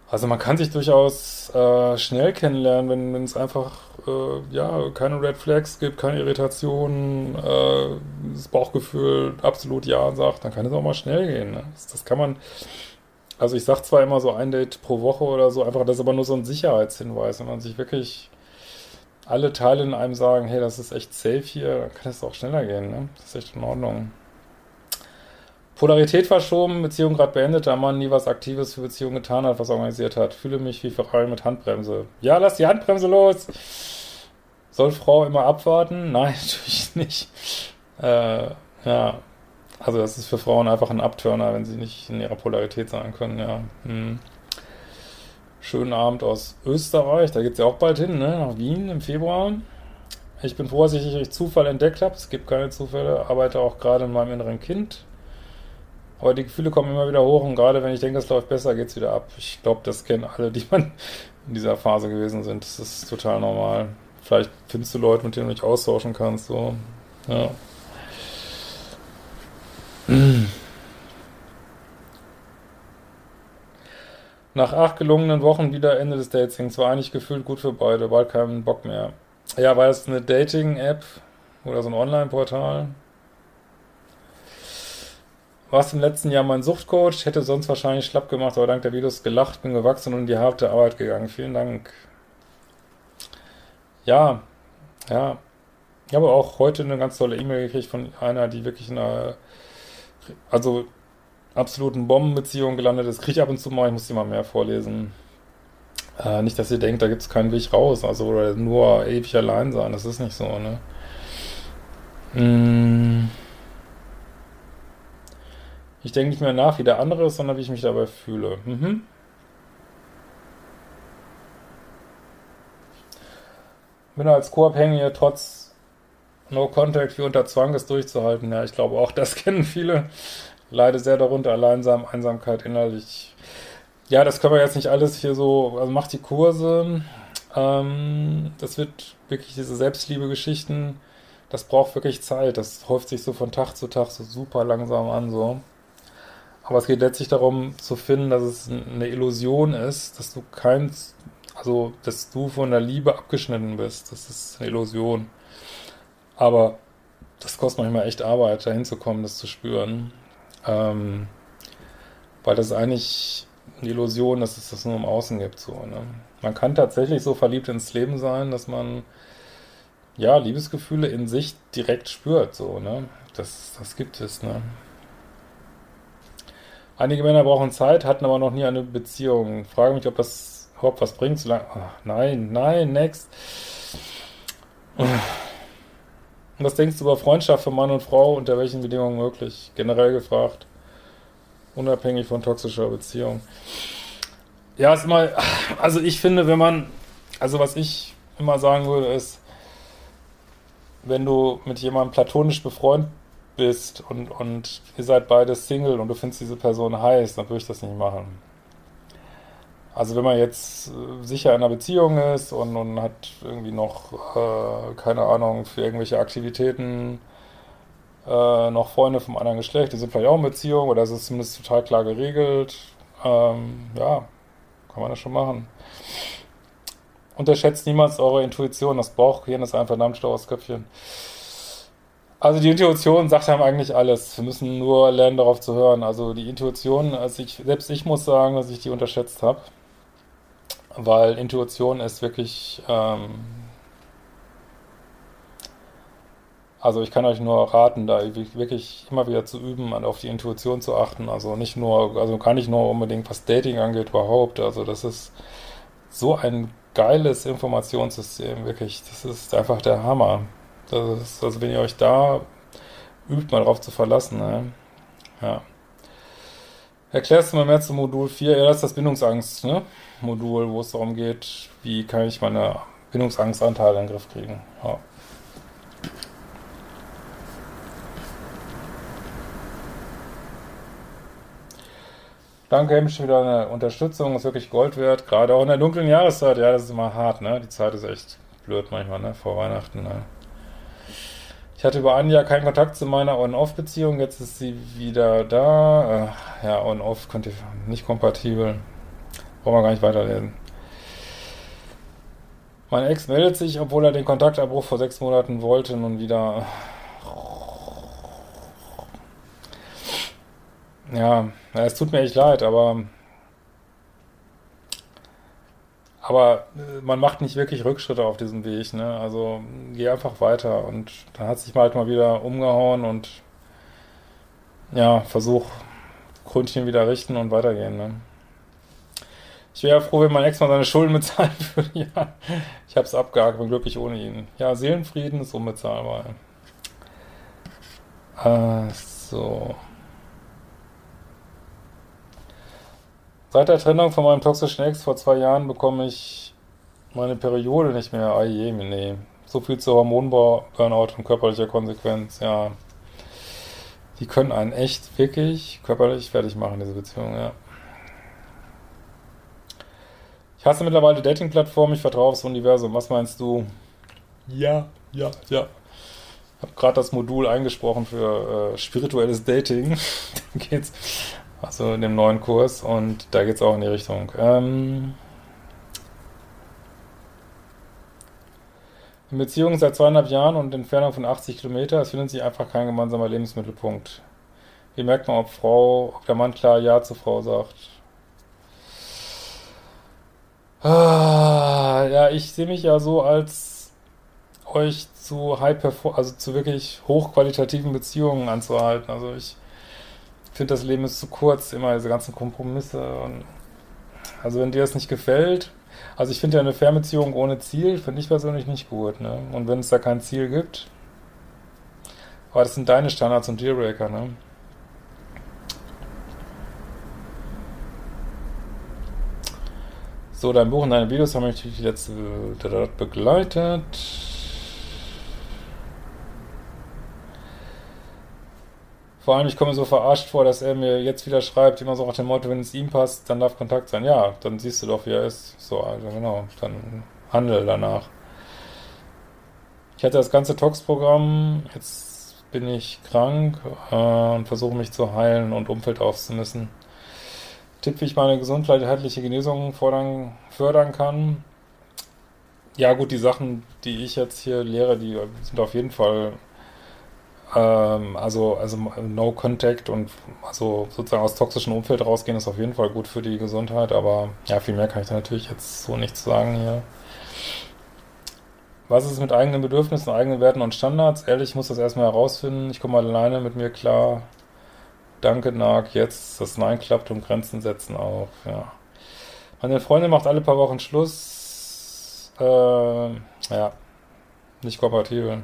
also man kann sich durchaus äh, schnell kennenlernen, wenn wenn es einfach äh, ja keine Red Flags gibt, keine Irritationen, äh, das Bauchgefühl absolut ja sagt, dann kann es auch mal schnell gehen. Ne? Das, das, kann man. Also ich sag zwar immer so ein Date pro Woche oder so, einfach das ist aber nur so ein Sicherheitshinweis, wenn man sich wirklich alle Teile in einem sagen, hey, das ist echt safe hier, dann kann es auch schneller gehen, ne? Das ist echt in Ordnung. Polarität verschoben, Beziehung gerade beendet, da man nie was Aktives für Beziehung getan hat, was organisiert hat. Fühle mich wie Ferrari mit Handbremse. Ja, lass die Handbremse los! Soll Frau immer abwarten? Nein, natürlich nicht. Äh, ja, also das ist für Frauen einfach ein Abturner, wenn sie nicht in ihrer Polarität sein können, ja. Hm. Schönen Abend aus Österreich, da geht es ja auch bald hin, ne? nach Wien im Februar. Ich bin froh, dass ich Zufall entdeckt habe. Es gibt keine Zufälle, arbeite auch gerade in meinem inneren Kind. Aber die Gefühle kommen immer wieder hoch und gerade wenn ich denke, es läuft besser, geht es wieder ab. Ich glaube, das kennen alle, die man in dieser Phase gewesen sind. Das ist total normal. Vielleicht findest du Leute, mit denen du dich austauschen kannst. So. Ja. Nach acht gelungenen Wochen wieder Ende des Datings war eigentlich gefühlt gut für beide, bald keinen Bock mehr. Ja, war es eine Dating-App oder so ein Online-Portal? Warst im letzten Jahr mein Suchtcoach, hätte sonst wahrscheinlich schlapp gemacht, aber dank der Videos gelacht, bin gewachsen und in die harte Arbeit gegangen. Vielen Dank. Ja, ja. Ich habe auch heute eine ganz tolle E-Mail gekriegt von einer, die wirklich in einer, also absoluten Bombenbeziehung gelandet ist. Kriege ich ab und zu mal, ich muss die mal mehr vorlesen. Äh, nicht, dass ihr denkt, da gibt es keinen Weg raus, also oder nur ewig allein sein, das ist nicht so, ne? Mmh. Ich denke nicht mehr nach, wie der andere ist, sondern wie ich mich dabei fühle. Mhm. Bin als Co-Abhängige trotz No Contact wie unter Zwang es durchzuhalten. Ja, ich glaube auch, das kennen viele. Leide sehr darunter, Alleinsam, Einsamkeit innerlich. Ja, das können wir jetzt nicht alles hier so, also macht die Kurse. Ähm, das wird wirklich diese Selbstliebe-Geschichten, das braucht wirklich Zeit. Das häuft sich so von Tag zu Tag so super langsam an, so. Aber es geht letztlich darum zu finden, dass es eine Illusion ist, dass du kein, also dass du von der Liebe abgeschnitten bist. Das ist eine Illusion. Aber das kostet manchmal echt Arbeit, dahin zu kommen, das zu spüren. Ähm, weil das ist eigentlich eine Illusion, dass es das nur im Außen gibt. So, ne? Man kann tatsächlich so verliebt ins Leben sein, dass man ja Liebesgefühle in sich direkt spürt. So, ne? Das, das gibt es. Ne? Einige Männer brauchen Zeit, hatten aber noch nie eine Beziehung. Frage mich, ob das überhaupt was bringt. So lange. Oh, nein, nein, next. Und was denkst du über Freundschaft von Mann und Frau? Unter welchen Bedingungen möglich? Generell gefragt. Unabhängig von toxischer Beziehung. Ja, ist also ich finde, wenn man, also was ich immer sagen würde, ist, wenn du mit jemandem platonisch befreundet bist und, und ihr seid beide Single und du findest diese Person heiß, dann würde ich das nicht machen. Also wenn man jetzt äh, sicher in einer Beziehung ist und, und hat irgendwie noch, äh, keine Ahnung, für irgendwelche Aktivitäten äh, noch Freunde vom anderen Geschlecht, die sind vielleicht auch in Beziehung oder es ist zumindest total klar geregelt, ähm, ja, kann man das schon machen. Unterschätzt niemals eure Intuition, das Bauchgehirn ist ein verdammt schlaues Köpfchen. Also die Intuition sagt einem eigentlich alles. Wir müssen nur lernen, darauf zu hören. Also die Intuition, also ich, selbst ich muss sagen, dass ich die unterschätzt habe. Weil Intuition ist wirklich, ähm, also ich kann euch nur raten, da wirklich immer wieder zu üben, auf die Intuition zu achten. Also nicht nur, also gar nicht nur unbedingt, was Dating angeht, überhaupt. Also das ist so ein geiles Informationssystem, wirklich. Das ist einfach der Hammer. Das ist, also wenn ihr euch da übt, mal drauf zu verlassen, ne? Ja. Erklärst du mal mehr zum Modul 4? Ja, das ist das Bindungsangst, ne? Wo es darum geht, wie kann ich meine Bindungsangstanteile in den Griff kriegen. Ja. Danke, Hemsch, für deine Unterstützung. Ist wirklich Gold wert. Gerade auch in der dunklen Jahreszeit. Ja, das ist immer hart, ne? Die Zeit ist echt blöd manchmal, ne? Vor Weihnachten, ne? Ich hatte über ein Jahr keinen Kontakt zu meiner On-Off-Beziehung, jetzt ist sie wieder da. Äh, ja, On-Off könnt ihr nicht kompatibel. Brauchen wir gar nicht weiterlesen. Mein Ex meldet sich, obwohl er den Kontaktabbruch vor sechs Monaten wollte, nun wieder. Ja, es tut mir echt leid, aber aber äh, man macht nicht wirklich Rückschritte auf diesem Weg, ne? Also geh einfach weiter und dann hat sich mal halt mal wieder umgehauen und ja, versuch Krönchen wieder richten und weitergehen, ne? Ich wäre froh, wenn mein Ex mal seine Schulden bezahlen würde. ja, ich habe es abgehakt, bin glücklich ohne ihn. Ja, Seelenfrieden ist unbezahlbar. Äh, so. Seit der Trennung von meinem toxischen Ex vor zwei Jahren bekomme ich meine Periode nicht mehr. Ah je, nee. So viel zu Hormonbau, Burnout und körperlicher Konsequenz, ja. Die können einen echt wirklich körperlich fertig machen, diese Beziehung, ja. Ich hasse mittlerweile Dating-Plattformen, ich vertraue aufs Universum. Was meinst du? Ja, ja, ja. Ich habe gerade das Modul eingesprochen für äh, spirituelles Dating. da geht's also in dem neuen Kurs und da geht es auch in die Richtung. Ähm, in Beziehungen seit zweieinhalb Jahren und Entfernung von 80 Kilometer, es findet sich einfach kein gemeinsamer Lebensmittelpunkt. Wie merkt man, ob Frau, ob der Mann klar Ja zur Frau sagt? Ah, ja, ich sehe mich ja so als euch zu high also zu wirklich hochqualitativen Beziehungen anzuhalten. Also ich finde, das Leben ist zu kurz, immer diese ganzen Kompromisse. Und also wenn dir das nicht gefällt, also ich finde ja eine Fernbeziehung ohne Ziel, finde ich persönlich nicht gut. Ne? Und wenn es da kein Ziel gibt, aber das sind deine Standards und Dealbreaker, ne? So, dein Buch und deine Videos haben mich die letzte begleitet. Vor allem, ich komme so verarscht vor, dass er mir jetzt wieder schreibt, immer so nach dem Motto, wenn es ihm passt, dann darf Kontakt sein. Ja, dann siehst du doch, wie er ist. So, also genau, dann handel danach. Ich hatte das ganze Tox-Programm, jetzt bin ich krank äh, und versuche mich zu heilen und Umfeld aufzumüssen. Tipp, wie ich meine gesundheitliche Genesung fordern, fördern kann. Ja gut, die Sachen, die ich jetzt hier lehre, die sind auf jeden Fall ähm, also, also No Contact und also sozusagen aus toxischen Umfeld rausgehen ist auf jeden Fall gut für die Gesundheit, aber ja, viel mehr kann ich da natürlich jetzt so nicht sagen hier. Was ist mit eigenen Bedürfnissen, eigenen Werten und Standards? Ehrlich, ich muss das erstmal herausfinden. Ich komme alleine mit mir klar. Danke, Nag. Jetzt das Nein klappt und Grenzen setzen auch. Ja. Meine Freundin macht alle paar Wochen Schluss. Äh, ja, nicht kompatibel.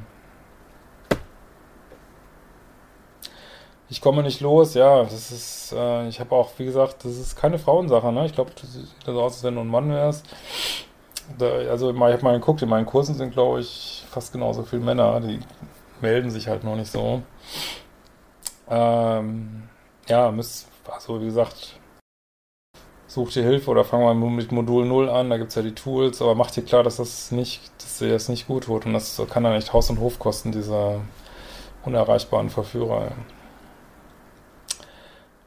Ich komme nicht los, ja, das ist, äh, ich habe auch, wie gesagt, das ist keine Frauensache, ne? Ich glaube, das sieht so aus, als wenn du ein Mann wärst. Da, also ich habe mal geguckt, in meinen Kursen sind, glaube ich, fast genauso viele Männer, die melden sich halt noch nicht so. Ähm, ja, müsst, also wie gesagt, such dir Hilfe oder fang mal mit Modul 0 an, da gibt es ja die Tools, aber mach dir klar, dass das nicht, dass dir das nicht gut tut und das kann dann echt Haus und Hof kosten, dieser unerreichbaren Verführer.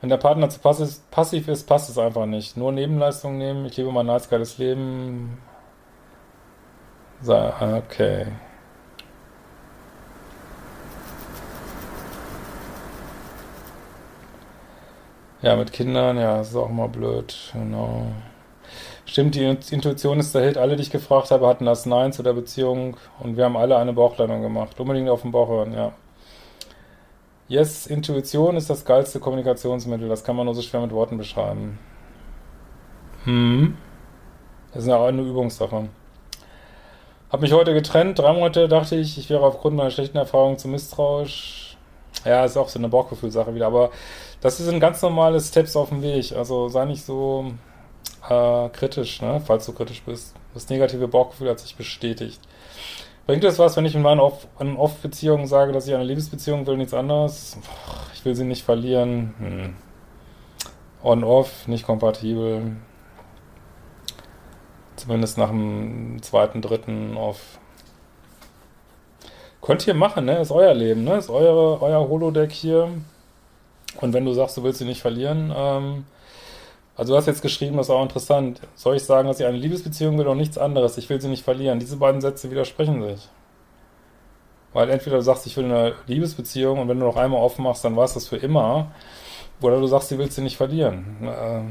Wenn der Partner zu passiv ist, passt es einfach nicht. Nur Nebenleistungen nehmen. Ich lebe mein nice geiles Leben. Okay. Ja, mit Kindern, ja, ist auch mal blöd. Genau. Stimmt, die Intuition ist der Hit. Alle, die ich gefragt habe, hatten das Nein zu der Beziehung und wir haben alle eine Bauchlandung gemacht. Unbedingt auf den Bauch hören, ja. Yes, Intuition ist das geilste Kommunikationsmittel. Das kann man nur so schwer mit Worten beschreiben. Hm. Das ist ja auch eine Übungssache. Hab mich heute getrennt. Drei Monate dachte ich, ich wäre aufgrund meiner schlechten Erfahrungen zu misstrauisch. Ja, ist auch so eine Bauchgefühlsache wieder. Aber das ist ein ganz normales Steps auf dem Weg. Also sei nicht so äh, kritisch, ne? falls du kritisch bist. Das negative Bauchgefühl hat sich bestätigt. Bringt es was, wenn ich in meinen On-Off-Beziehungen sage, dass ich eine Liebesbeziehung will, nichts anderes? Ich will sie nicht verlieren. Hm. On-Off, nicht kompatibel. Zumindest nach dem zweiten, dritten Off. Könnt ihr machen, ne? Ist euer Leben, ne? Ist eure, euer Holodeck hier. Und wenn du sagst, du willst sie nicht verlieren, ähm, also du hast jetzt geschrieben, das ist auch interessant. Soll ich sagen, dass ich eine Liebesbeziehung will und nichts anderes? Ich will sie nicht verlieren. Diese beiden Sätze widersprechen sich. Weil entweder du sagst, ich will eine Liebesbeziehung und wenn du noch einmal offen machst, dann war es das für immer. Oder du sagst, du willst sie nicht verlieren. Äh,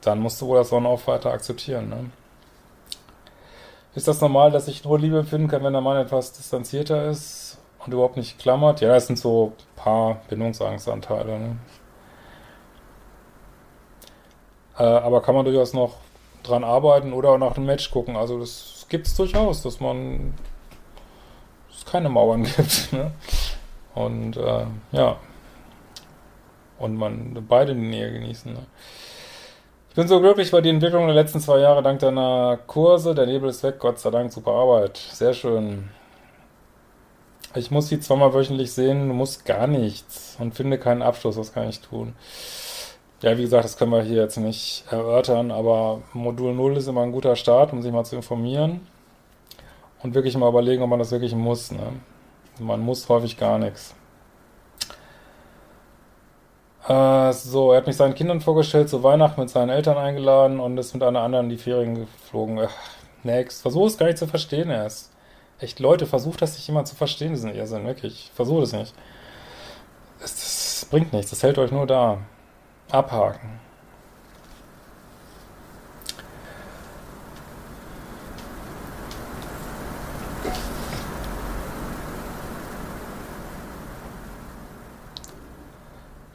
dann musst du wohl das Sonnenauf weiter akzeptieren. Ne? ist das normal, dass ich nur Liebe empfinden kann, wenn der Mann etwas distanzierter ist und überhaupt nicht klammert? Ja, das sind so ein paar Bindungsangstanteile. Ne? Äh, aber kann man durchaus noch dran arbeiten oder nach einem Match gucken. Also das gibt es durchaus, dass man es keine Mauern gibt. Ne? Und äh, ja. Und man beide die Nähe genießen. Ne? Ich bin so glücklich bei die Entwicklung der letzten zwei Jahre dank deiner Kurse. Der Nebel ist weg, Gott sei Dank, super Arbeit. Sehr schön. Ich muss sie zweimal wöchentlich sehen, du musst gar nichts und finde keinen Abschluss, was kann ich tun? Ja, wie gesagt, das können wir hier jetzt nicht erörtern, aber Modul 0 ist immer ein guter Start, um sich mal zu informieren und wirklich mal überlegen, ob man das wirklich muss. Ne? Man muss häufig gar nichts. Äh, so, er hat mich seinen Kindern vorgestellt, zu Weihnachten mit seinen Eltern eingeladen und ist mit einer anderen in die Ferien geflogen. Ach, next. Versuch es gar nicht zu verstehen erst. Echt, Leute, versucht das nicht jemand zu verstehen, diesen Irrsinn, wirklich. Versucht es nicht. Das, das bringt nichts, das hält euch nur da. Abhaken.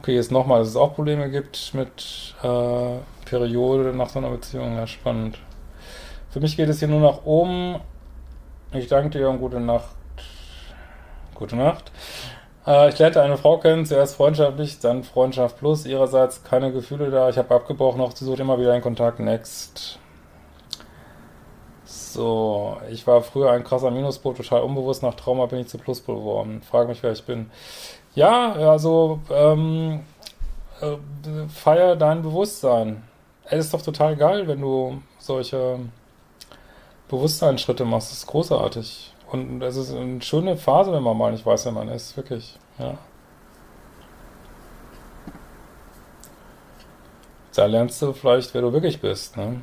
Okay, jetzt nochmal, dass es auch Probleme gibt mit äh, Periode nach so einer Beziehung. Ja, spannend. Für mich geht es hier nur nach oben. Ich danke dir und gute Nacht. Gute Nacht. Äh, ich lernte eine Frau kennen, zuerst freundschaftlich, dann Freundschaft plus. Ihrerseits keine Gefühle da. Ich habe abgebrochen, auch sie sucht immer wieder einen Kontakt. Next. So, ich war früher ein krasser Minuspol, total unbewusst. Nach Trauma bin ich zu Pluspol geworden. Frage mich, wer ich bin. Ja, also, ähm, äh, feier dein Bewusstsein. Ey, ist doch total geil, wenn du solche Bewusstseinsschritte machst. Das ist großartig. Und es ist eine schöne Phase, wenn man mal nicht weiß, wer man ist. Wirklich, ja. Da lernst du vielleicht, wer du wirklich bist, ne?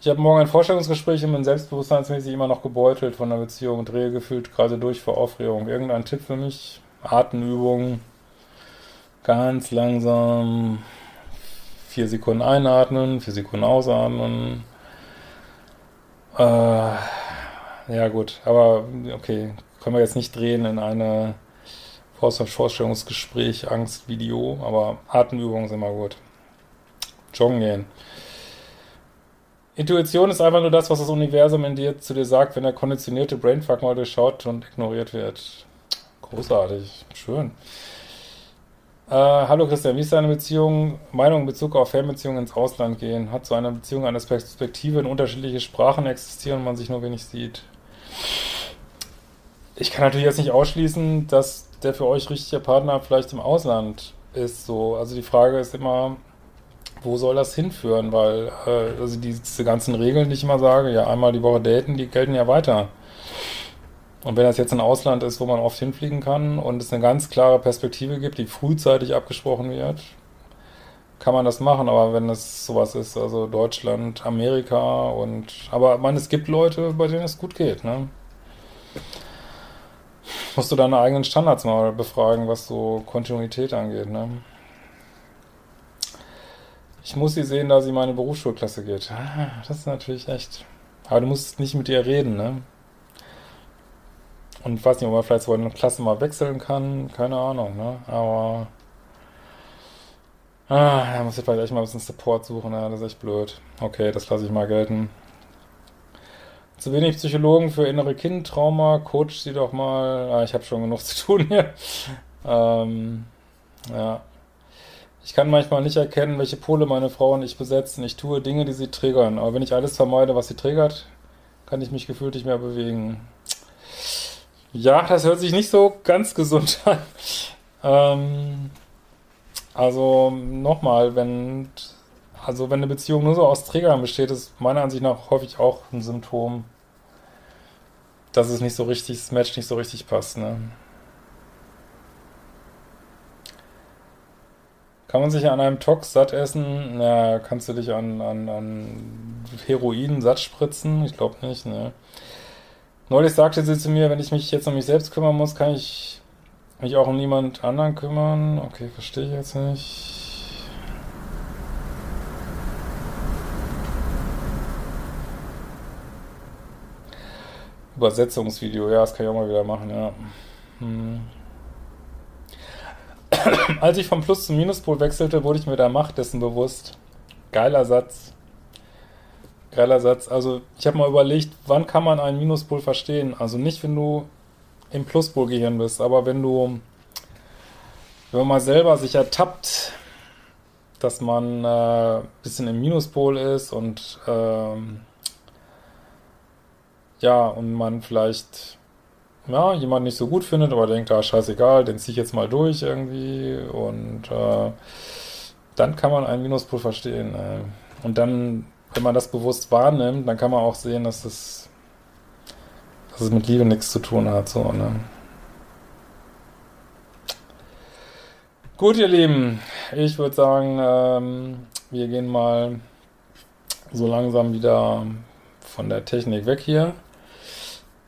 Ich habe morgen ein Vorstellungsgespräch und bin selbstbewusstseinsmäßig immer noch gebeutelt von der Beziehung und drehe gefühlt gerade durch vor Aufregung. Irgendein Tipp für mich? Atemübungen. Ganz langsam vier Sekunden einatmen, vier Sekunden ausatmen. Äh, ja gut, aber okay, können wir jetzt nicht drehen in eine Vorstellungsgespräch, Angst-Video, aber Atemübungen sind immer gut. Joggen gehen. Intuition ist einfach nur das, was das Universum in dir zu dir sagt, wenn der konditionierte Brainfuck mal durchschaut und ignoriert wird. Großartig, schön. Äh, hallo Christian, wie ist deine Beziehung, Meinung in Bezug auf Fernbeziehungen ins Ausland gehen? Hat so eine Beziehung eine Perspektive, in unterschiedliche Sprachen existieren und man sich nur wenig sieht? Ich kann natürlich jetzt nicht ausschließen, dass der für euch richtige Partner vielleicht im Ausland ist. So, also die Frage ist immer, wo soll das hinführen? Weil äh, also diese ganzen Regeln, die ich immer sage, ja einmal die Woche daten, die gelten ja weiter. Und wenn das jetzt ein Ausland ist, wo man oft hinfliegen kann und es eine ganz klare Perspektive gibt, die frühzeitig abgesprochen wird, kann man das machen. Aber wenn es sowas ist, also Deutschland, Amerika und, aber man, es gibt Leute, bei denen es gut geht, ne? Musst du deine eigenen Standards mal befragen, was so Kontinuität angeht, ne? Ich muss sie sehen, da sie meine Berufsschulklasse geht. Ah, das ist natürlich echt. Aber du musst nicht mit ihr reden, ne? Und ich weiß nicht, ob man vielleicht so eine Klasse mal wechseln kann. Keine Ahnung, ne? Aber. Ah, da muss ich vielleicht echt mal ein bisschen Support suchen, ja, das ist echt blöd. Okay, das lasse ich mal gelten. Zu wenig Psychologen für innere Kindtrauma, coach sie doch mal. Ah, ich habe schon genug zu tun hier. Ähm, ja. Ich kann manchmal nicht erkennen, welche Pole meine Frau und ich besetzen. Ich tue Dinge, die sie triggern. Aber wenn ich alles vermeide, was sie triggert, kann ich mich gefühlt nicht mehr bewegen. Ja, das hört sich nicht so ganz gesund an. Ähm, also nochmal, wenn also wenn eine Beziehung nur so aus Triggern besteht, ist meiner Ansicht nach häufig auch ein Symptom, dass es nicht so richtig, das Match nicht so richtig passt. Ne? Kann man sich an einem Tox satt essen? Na, kannst du dich an, an, an Heroin satt spritzen? Ich glaube nicht, ne? Neulich sagte sie zu mir, wenn ich mich jetzt um mich selbst kümmern muss, kann ich mich auch um niemand anderen kümmern. Okay, verstehe ich jetzt nicht. Übersetzungsvideo, ja, das kann ich auch mal wieder machen, ja. Hm. Als ich vom Plus zum Minuspol wechselte, wurde ich mir der Macht dessen bewusst. Geiler Satz. Geiler Satz. Also, ich habe mal überlegt, wann kann man einen Minuspol verstehen? Also nicht, wenn du im Pluspol-Gehirn bist, aber wenn du, wenn man mal selber sich ertappt, dass man äh, ein bisschen im Minuspol ist und ähm, ja, und man vielleicht ja, jemand nicht so gut findet, aber denkt, ah, scheißegal, den ziehe ich jetzt mal durch irgendwie und äh, dann kann man einen Minuspol verstehen. Äh. Und dann, wenn man das bewusst wahrnimmt, dann kann man auch sehen, dass es, dass es mit Liebe nichts zu tun hat. So, ne? Gut, ihr Lieben, ich würde sagen, ähm, wir gehen mal so langsam wieder von der Technik weg hier.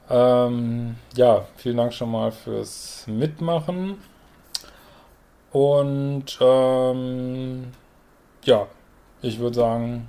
Ähm, ja, vielen Dank schon mal fürs Mitmachen. Und ähm, ja, ich würde sagen,